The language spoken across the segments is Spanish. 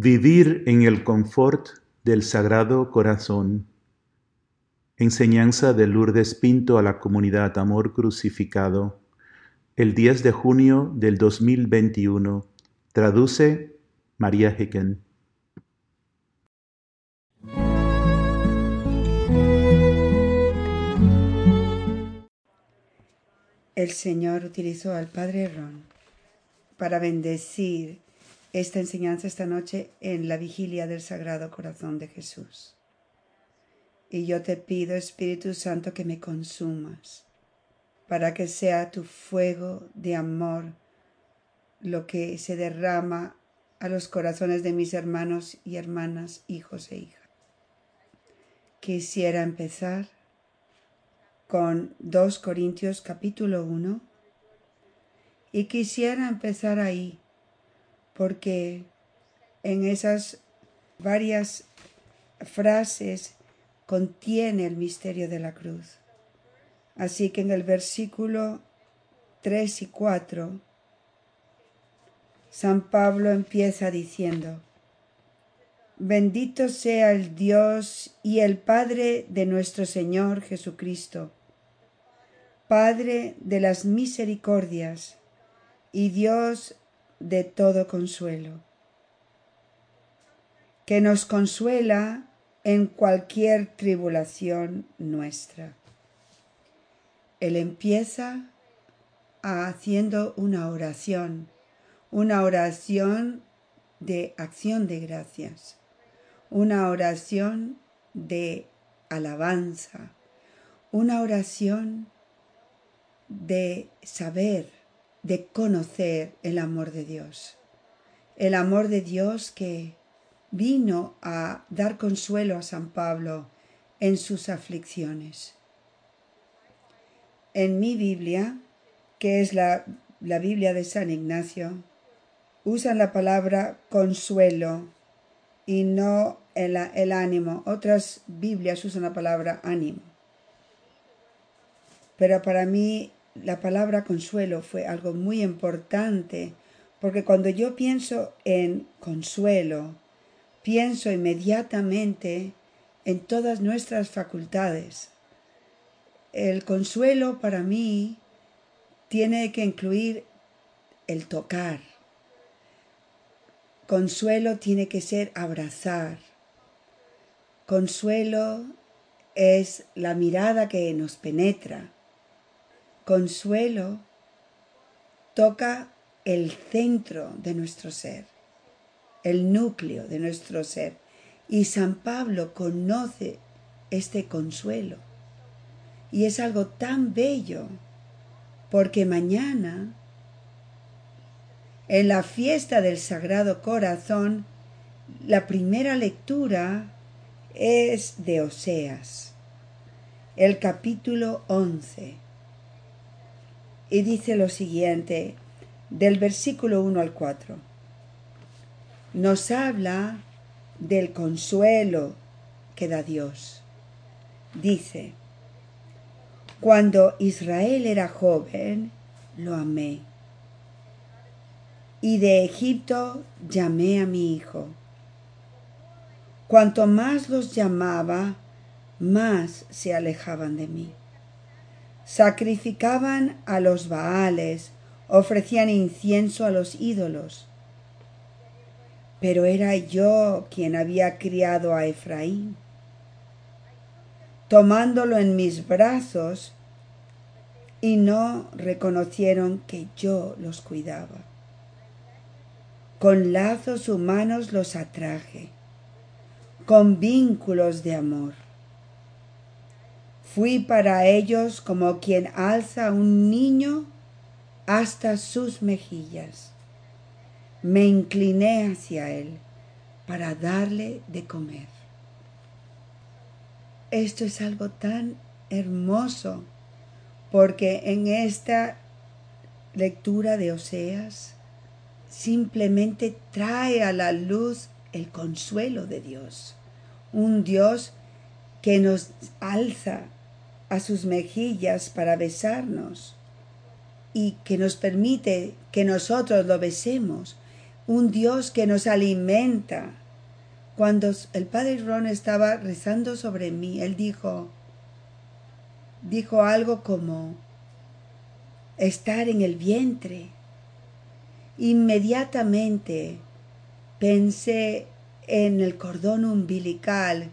Vivir en el confort del Sagrado Corazón. Enseñanza de Lourdes Pinto a la comunidad Amor Crucificado. El 10 de junio del 2021. Traduce María Hicken. El Señor utilizó al Padre Ron para bendecir esta enseñanza esta noche en la vigilia del Sagrado Corazón de Jesús. Y yo te pido, Espíritu Santo, que me consumas, para que sea tu fuego de amor lo que se derrama a los corazones de mis hermanos y hermanas, hijos e hijas. Quisiera empezar con 2 Corintios capítulo 1 y quisiera empezar ahí porque en esas varias frases contiene el misterio de la cruz. Así que en el versículo 3 y 4, San Pablo empieza diciendo, Bendito sea el Dios y el Padre de nuestro Señor Jesucristo Padre de las misericordias y Dios de todo consuelo, que nos consuela en cualquier tribulación nuestra. Él empieza haciendo una oración, una oración de acción de gracias, una oración de alabanza, una oración de saber, de conocer el amor de Dios. El amor de Dios que vino a dar consuelo a San Pablo en sus aflicciones. En mi Biblia, que es la, la Biblia de San Ignacio, usan la palabra consuelo y no el, el ánimo. Otras Biblias usan la palabra ánimo. Pero para mí la palabra consuelo fue algo muy importante, porque cuando yo pienso en consuelo, pienso inmediatamente en todas nuestras facultades. El consuelo para mí tiene que incluir el tocar. Consuelo tiene que ser abrazar. Consuelo es la mirada que nos penetra consuelo toca el centro de nuestro ser, el núcleo de nuestro ser. Y San Pablo conoce este consuelo. Y es algo tan bello, porque mañana, en la fiesta del Sagrado Corazón, la primera lectura es de Oseas, el capítulo 11 y dice lo siguiente del versículo 1 al 4. Nos habla del consuelo que da Dios. Dice, cuando Israel era joven, lo amé. Y de Egipto llamé a mi hijo. Cuanto más los llamaba, más se alejaban de mí sacrificaban a los Baales, ofrecían incienso a los ídolos. Pero era yo quien había criado a Efraín. Tomándolo en mis brazos, y no reconocieron que yo los cuidaba. Con lazos humanos los atraje, con vínculos de amor Fui para ellos como quien alza a un niño hasta sus mejillas. Me incliné hacia él para darle de comer. Esto es algo tan hermoso porque en esta lectura de Oseas simplemente trae a la luz el consuelo de Dios, un Dios que nos alza a sus mejillas para besarnos y que nos permite que nosotros lo besemos, un Dios que nos alimenta. Cuando el padre Ron estaba rezando sobre mí, él dijo, dijo algo como estar en el vientre. Inmediatamente pensé en el cordón umbilical,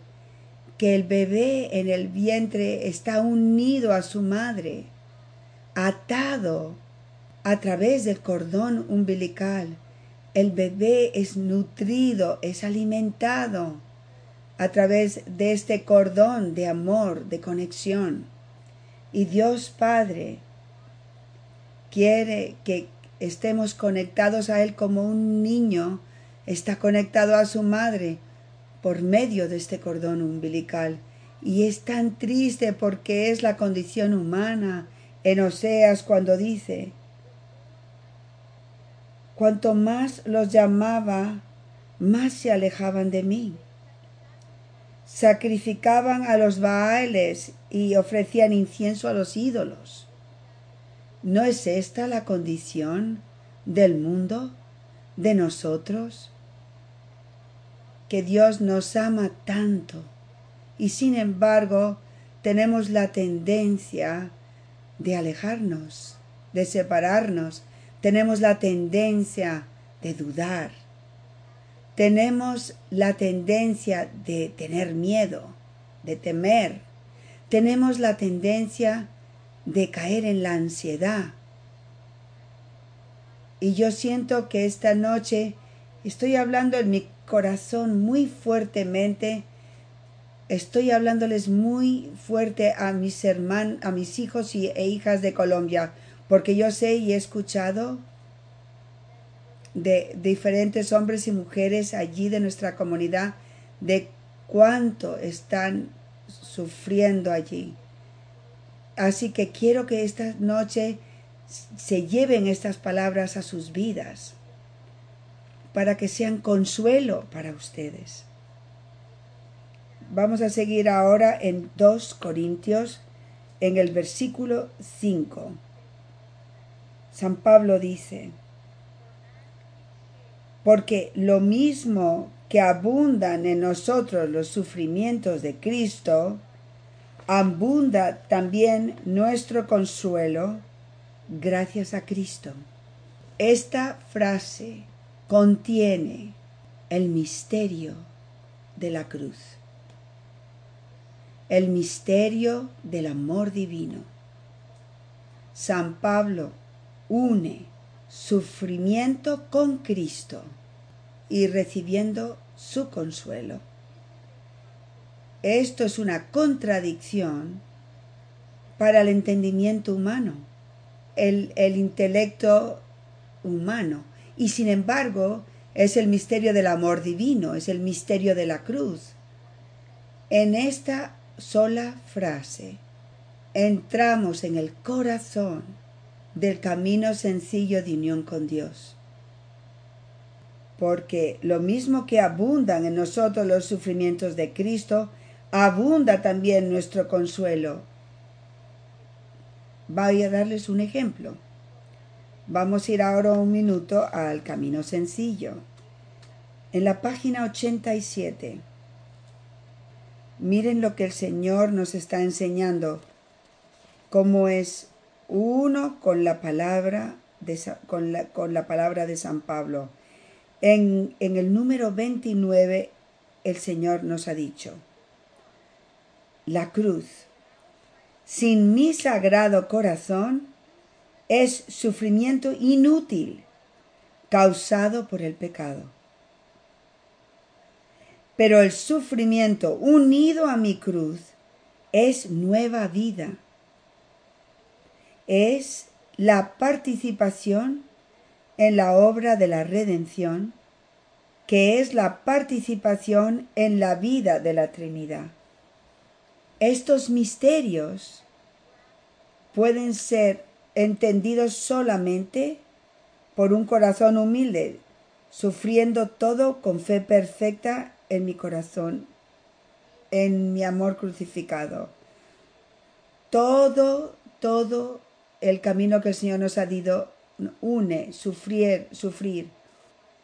que el bebé en el vientre está unido a su madre, atado a través del cordón umbilical. El bebé es nutrido, es alimentado a través de este cordón de amor, de conexión. Y Dios Padre quiere que estemos conectados a Él como un niño está conectado a su madre por medio de este cordón umbilical. Y es tan triste porque es la condición humana en Oseas cuando dice, cuanto más los llamaba, más se alejaban de mí. Sacrificaban a los baales y ofrecían incienso a los ídolos. ¿No es esta la condición del mundo, de nosotros? Que Dios nos ama tanto. Y sin embargo tenemos la tendencia de alejarnos, de separarnos, tenemos la tendencia de dudar, tenemos la tendencia de tener miedo, de temer, tenemos la tendencia de caer en la ansiedad. Y yo siento que esta noche estoy hablando en mi corazón muy fuertemente, estoy hablándoles muy fuerte a mis hermanos, a mis hijos y, e hijas de Colombia, porque yo sé y he escuchado de diferentes hombres y mujeres allí de nuestra comunidad de cuánto están sufriendo allí. Así que quiero que esta noche se lleven estas palabras a sus vidas para que sean consuelo para ustedes. Vamos a seguir ahora en 2 Corintios en el versículo 5. San Pablo dice, porque lo mismo que abundan en nosotros los sufrimientos de Cristo, abunda también nuestro consuelo gracias a Cristo. Esta frase contiene el misterio de la cruz, el misterio del amor divino. San Pablo une sufrimiento con Cristo y recibiendo su consuelo. Esto es una contradicción para el entendimiento humano, el, el intelecto humano, y sin embargo es el misterio del amor divino, es el misterio de la cruz. En esta sola frase entramos en el corazón del camino sencillo de unión con Dios. Porque lo mismo que abundan en nosotros los sufrimientos de Cristo, abunda también nuestro consuelo. Voy a darles un ejemplo. Vamos a ir ahora un minuto al camino sencillo. En la página 87, miren lo que el Señor nos está enseñando, cómo es uno con la palabra de, con la, palabra de San Pablo. En, en el número 29 el Señor nos ha dicho, la cruz, sin mi sagrado corazón, es sufrimiento inútil causado por el pecado. Pero el sufrimiento unido a mi cruz es nueva vida es la participación en la obra de la redención, que es la participación en la vida de la Trinidad. Estos misterios pueden ser entendidos solamente por un corazón humilde, sufriendo todo con fe perfecta en mi corazón, en mi amor crucificado. Todo, todo el camino que el Señor nos ha dado une sufrir, sufrir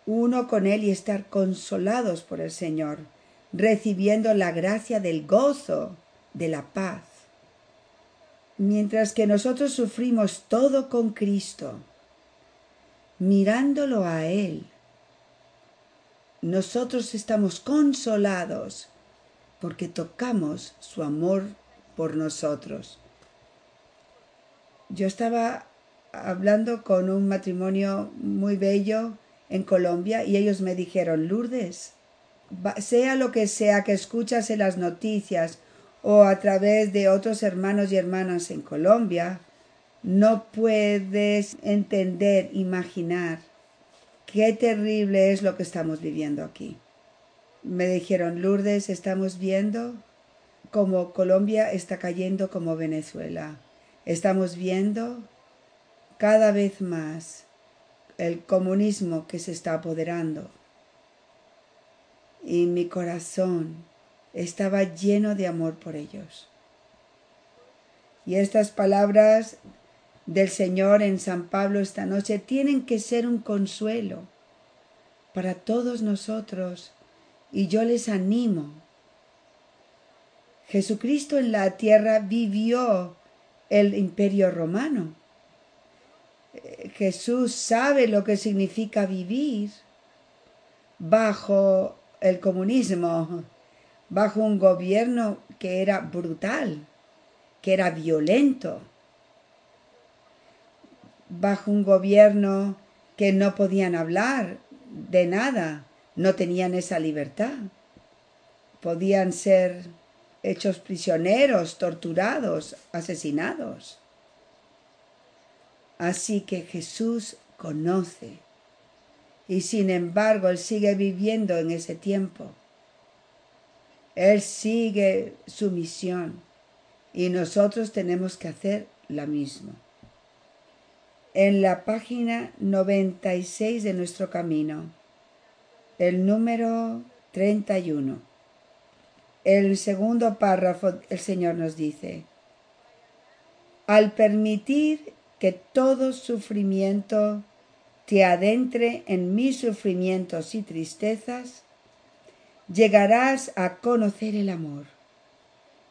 uno con Él y estar consolados por el Señor, recibiendo la gracia del gozo, de la paz. Mientras que nosotros sufrimos todo con Cristo, mirándolo a Él, nosotros estamos consolados porque tocamos su amor por nosotros. Yo estaba hablando con un matrimonio muy bello en Colombia y ellos me dijeron, Lourdes, sea lo que sea que escuchas en las noticias o a través de otros hermanos y hermanas en Colombia, no puedes entender, imaginar qué terrible es lo que estamos viviendo aquí. Me dijeron, Lourdes, estamos viendo como Colombia está cayendo como Venezuela. Estamos viendo cada vez más el comunismo que se está apoderando. Y mi corazón estaba lleno de amor por ellos. Y estas palabras del Señor en San Pablo esta noche tienen que ser un consuelo para todos nosotros y yo les animo. Jesucristo en la tierra vivió el imperio romano. Jesús sabe lo que significa vivir bajo el comunismo, bajo un gobierno que era brutal, que era violento, bajo un gobierno que no podían hablar de nada, no tenían esa libertad. Podían ser hechos prisioneros, torturados, asesinados. Así que Jesús conoce y sin embargo Él sigue viviendo en ese tiempo. Él sigue su misión y nosotros tenemos que hacer la misma en la página 96 de nuestro camino, el número 31. El segundo párrafo, el Señor nos dice, al permitir que todo sufrimiento te adentre en mis sufrimientos y tristezas, llegarás a conocer el amor.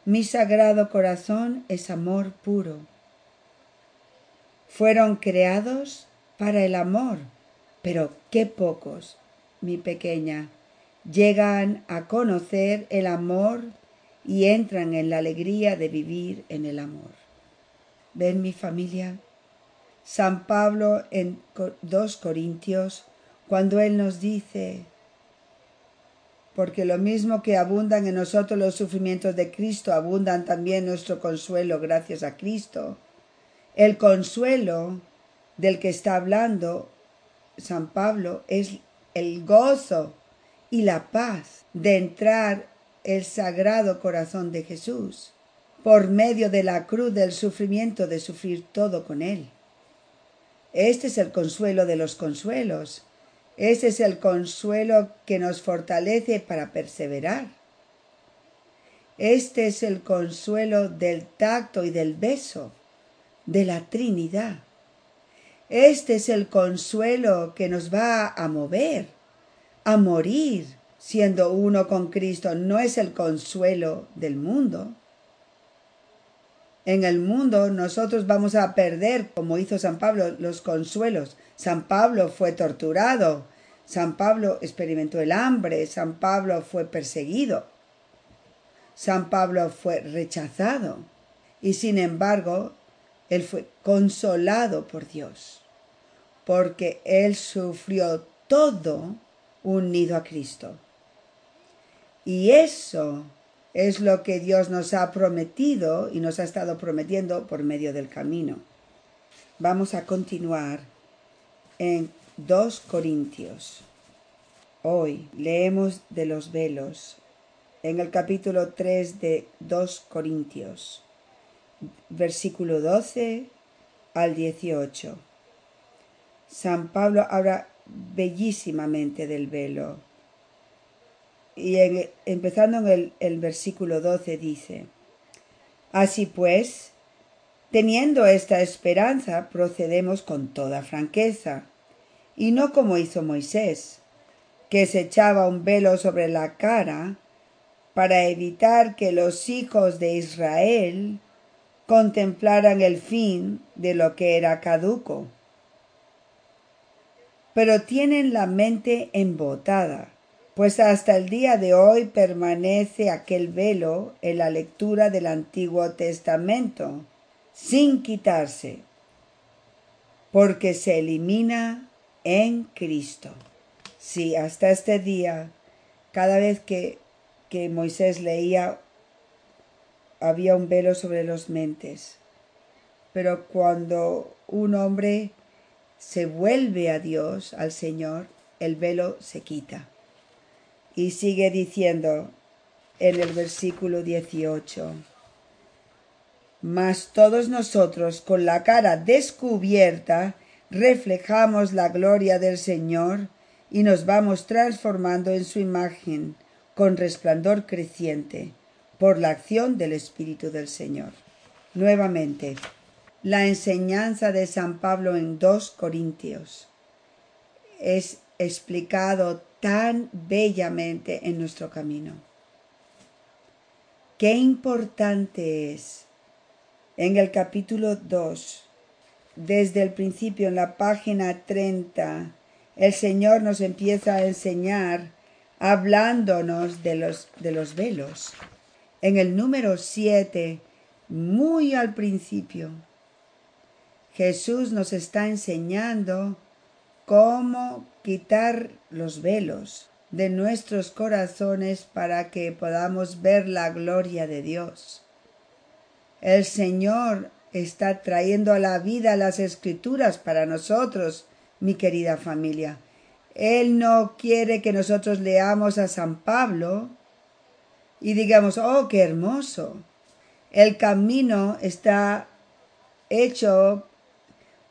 Mi sagrado corazón es amor puro fueron creados para el amor, pero qué pocos, mi pequeña, llegan a conocer el amor y entran en la alegría de vivir en el amor. ¿Ven mi familia? San Pablo en 2 Corintios, cuando él nos dice, porque lo mismo que abundan en nosotros los sufrimientos de Cristo, abundan también nuestro consuelo gracias a Cristo el consuelo del que está hablando San Pablo es el gozo y la paz de entrar el sagrado corazón de Jesús por medio de la cruz del sufrimiento de sufrir todo con Él. Este es el consuelo de los consuelos. Este es el consuelo que nos fortalece para perseverar. Este es el consuelo del tacto y del beso de la Trinidad. Este es el consuelo que nos va a mover, a morir siendo uno con Cristo. No es el consuelo del mundo. En el mundo nosotros vamos a perder, como hizo San Pablo, los consuelos. San Pablo fue torturado, San Pablo experimentó el hambre, San Pablo fue perseguido, San Pablo fue rechazado. Y sin embargo, él fue consolado por Dios, porque Él sufrió todo unido a Cristo. Y eso es lo que Dios nos ha prometido y nos ha estado prometiendo por medio del camino. Vamos a continuar en 2 Corintios. Hoy leemos de los velos en el capítulo 3 de 2 Corintios versículo 12 al 18. San Pablo habla bellísimamente del velo. Y empezando en el, el versículo 12 dice, Así pues, teniendo esta esperanza, procedemos con toda franqueza, y no como hizo Moisés, que se echaba un velo sobre la cara para evitar que los hijos de Israel contemplaran el fin de lo que era caduco. Pero tienen la mente embotada, pues hasta el día de hoy permanece aquel velo en la lectura del Antiguo Testamento, sin quitarse, porque se elimina en Cristo. Sí, hasta este día, cada vez que, que Moisés leía, había un velo sobre los mentes. Pero cuando un hombre se vuelve a Dios, al Señor, el velo se quita. Y sigue diciendo en el versículo 18, mas todos nosotros con la cara descubierta reflejamos la gloria del Señor y nos vamos transformando en su imagen con resplandor creciente por la acción del Espíritu del Señor. Nuevamente, la enseñanza de San Pablo en 2 Corintios es explicado tan bellamente en nuestro camino. Qué importante es en el capítulo 2, desde el principio, en la página 30, el Señor nos empieza a enseñar hablándonos de los, de los velos. En el número 7, muy al principio, Jesús nos está enseñando cómo quitar los velos de nuestros corazones para que podamos ver la gloria de Dios. El Señor está trayendo a la vida las escrituras para nosotros, mi querida familia. Él no quiere que nosotros leamos a San Pablo y digamos, oh, qué hermoso. El camino está hecho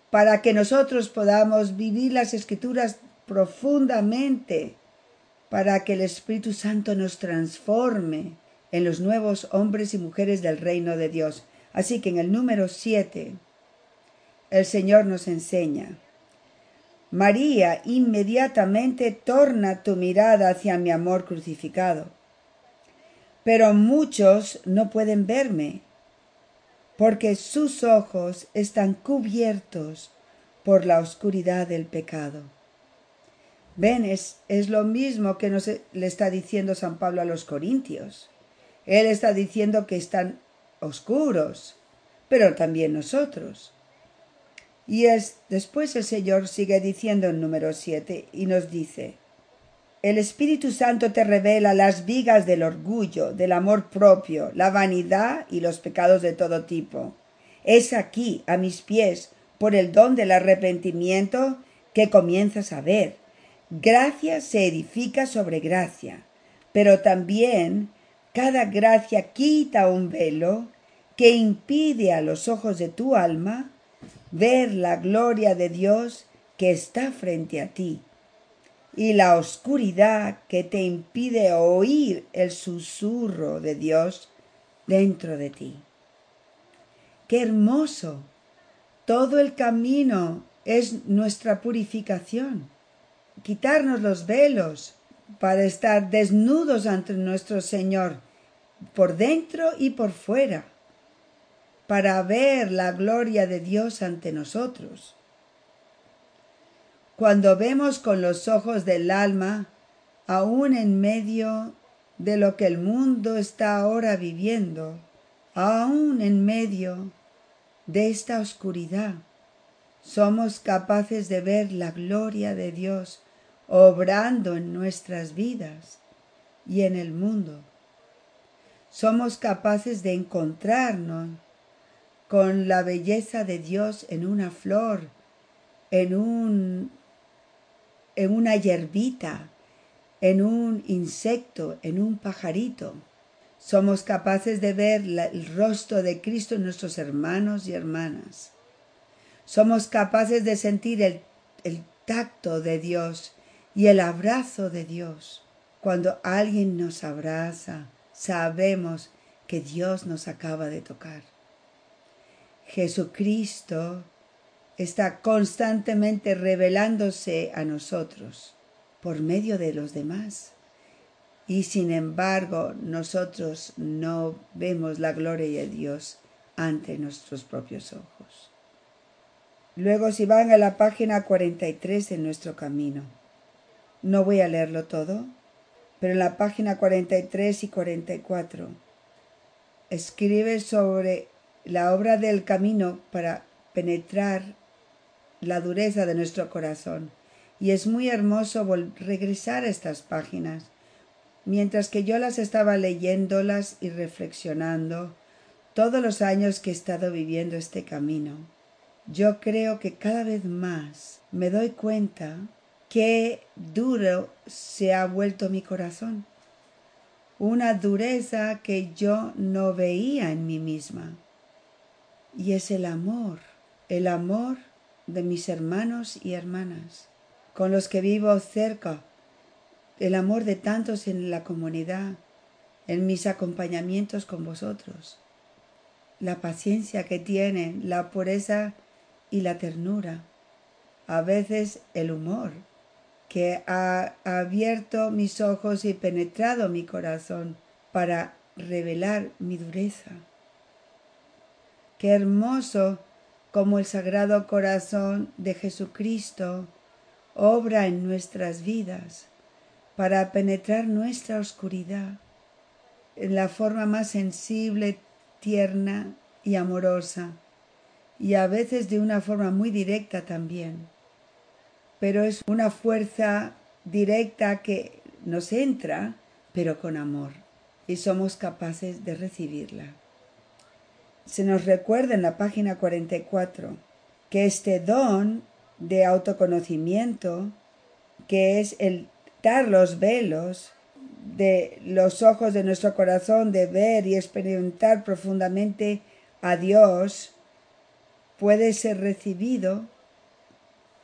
para que nosotros podamos vivir las escrituras profundamente, para que el Espíritu Santo nos transforme en los nuevos hombres y mujeres del reino de Dios. Así que en el número 7, el Señor nos enseña, María, inmediatamente torna tu mirada hacia mi amor crucificado. Pero muchos no pueden verme, porque sus ojos están cubiertos por la oscuridad del pecado. Ven, es, es lo mismo que nos le está diciendo San Pablo a los Corintios. Él está diciendo que están oscuros, pero también nosotros. Y es, después el Señor sigue diciendo en número 7 y nos dice, el Espíritu Santo te revela las vigas del orgullo, del amor propio, la vanidad y los pecados de todo tipo. Es aquí, a mis pies, por el don del arrepentimiento, que comienzas a ver. Gracia se edifica sobre gracia, pero también cada gracia quita un velo que impide a los ojos de tu alma ver la gloria de Dios que está frente a ti y la oscuridad que te impide oír el susurro de Dios dentro de ti. Qué hermoso. Todo el camino es nuestra purificación. Quitarnos los velos para estar desnudos ante nuestro Señor, por dentro y por fuera, para ver la gloria de Dios ante nosotros. Cuando vemos con los ojos del alma, aún en medio de lo que el mundo está ahora viviendo, aún en medio de esta oscuridad, somos capaces de ver la gloria de Dios obrando en nuestras vidas y en el mundo. Somos capaces de encontrarnos con la belleza de Dios en una flor, en un en una hierbita, en un insecto, en un pajarito. Somos capaces de ver el rostro de Cristo en nuestros hermanos y hermanas. Somos capaces de sentir el, el tacto de Dios y el abrazo de Dios. Cuando alguien nos abraza, sabemos que Dios nos acaba de tocar. Jesucristo está constantemente revelándose a nosotros. por medio de los demás. Y sin embargo, nosotros no vemos la gloria de Dios ante nuestros propios ojos. Luego, si van a la página 43 de nuestro camino, no voy a leerlo todo, pero en la página 43 y 44 escribe sobre la obra del camino para penetrar la dureza de nuestro corazón. Y es muy hermoso regresar a estas páginas. Mientras que yo las estaba leyéndolas y reflexionando, todos los años que he estado viviendo este camino, yo creo que cada vez más me doy cuenta qué duro se ha vuelto mi corazón. Una dureza que yo no veía en mí misma. Y es el amor, el amor de mis hermanos y hermanas, con los que vivo cerca, el amor de tantos en la comunidad, en mis acompañamientos con vosotros, la paciencia que tienen, la pureza y la ternura, a veces el humor, que ha abierto mis ojos y penetrado mi corazón para revelar mi dureza. Qué hermoso como el Sagrado Corazón de Jesucristo obra en nuestras vidas para penetrar nuestra oscuridad en la forma más sensible, tierna y amorosa, y a veces de una forma muy directa también pero es una fuerza directa que nos entra, pero con amor, y somos capaces de recibirla. Se nos recuerda en la página 44 que este don de autoconocimiento, que es el dar los velos de los ojos de nuestro corazón, de ver y experimentar profundamente a Dios, puede ser recibido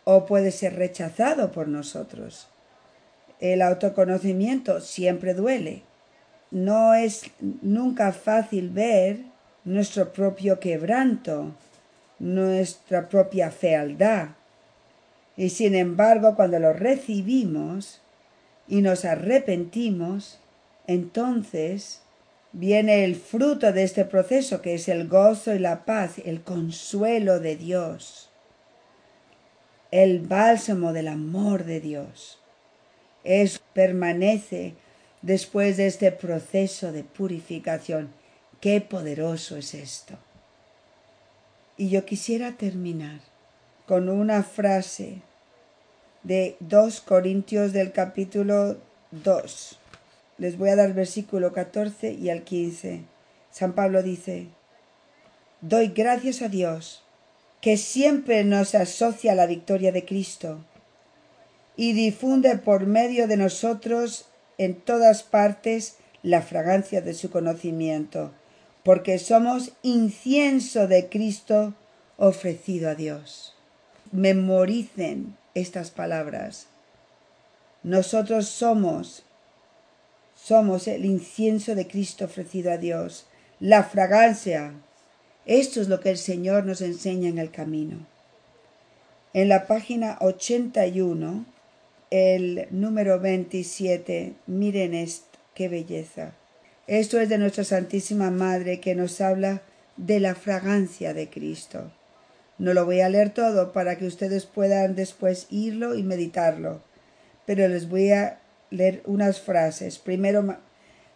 o puede ser rechazado por nosotros. El autoconocimiento siempre duele. No es nunca fácil ver nuestro propio quebranto, nuestra propia fealdad. Y sin embargo, cuando lo recibimos y nos arrepentimos, entonces viene el fruto de este proceso que es el gozo y la paz, el consuelo de Dios el bálsamo del amor de Dios. Es permanece después de este proceso de purificación. Qué poderoso es esto. Y yo quisiera terminar con una frase de 2 Corintios del capítulo 2. Les voy a dar versículo 14 y al 15. San Pablo dice, Doy gracias a Dios que siempre nos asocia a la victoria de Cristo y difunde por medio de nosotros en todas partes la fragancia de su conocimiento, porque somos incienso de Cristo ofrecido a Dios. Memoricen estas palabras. Nosotros somos, somos el incienso de Cristo ofrecido a Dios, la fragancia esto es lo que el Señor nos enseña en el camino. En la página 81, el número 27, miren esto, qué belleza. Esto es de nuestra Santísima Madre que nos habla de la fragancia de Cristo. No lo voy a leer todo para que ustedes puedan después irlo y meditarlo, pero les voy a leer unas frases. Primero,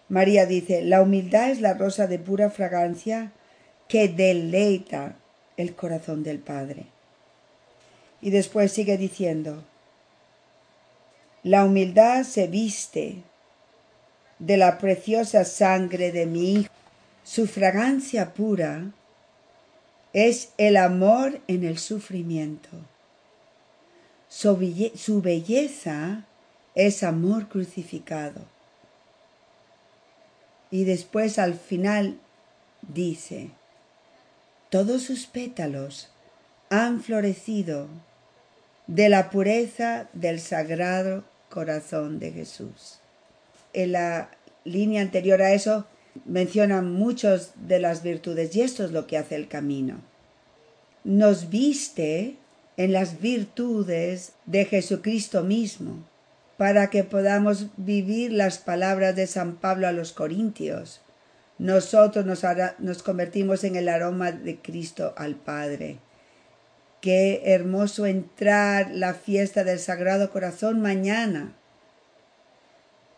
María dice, la humildad es la rosa de pura fragancia que deleita el corazón del Padre. Y después sigue diciendo, la humildad se viste de la preciosa sangre de mi Hijo. Su fragancia pura es el amor en el sufrimiento. Su, su belleza es amor crucificado. Y después al final dice, todos sus pétalos han florecido de la pureza del sagrado corazón de Jesús. En la línea anterior a eso menciona muchas de las virtudes y esto es lo que hace el camino. Nos viste en las virtudes de Jesucristo mismo para que podamos vivir las palabras de San Pablo a los Corintios. Nosotros nos, nos convertimos en el aroma de Cristo al Padre. Qué hermoso entrar la fiesta del Sagrado Corazón mañana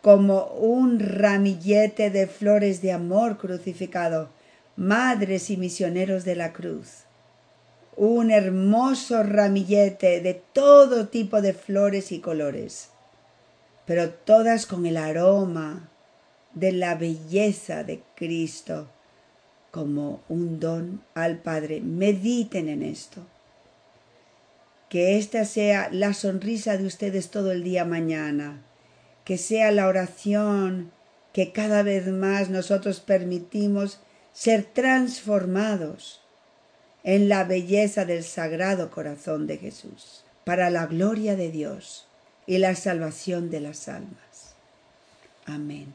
como un ramillete de flores de amor crucificado, madres y misioneros de la cruz. Un hermoso ramillete de todo tipo de flores y colores, pero todas con el aroma de la belleza de Cristo como un don al Padre. Mediten en esto. Que esta sea la sonrisa de ustedes todo el día mañana que sea la oración que cada vez más nosotros permitimos ser transformados en la belleza del sagrado corazón de Jesús, para la gloria de Dios y la salvación de las almas. Amén.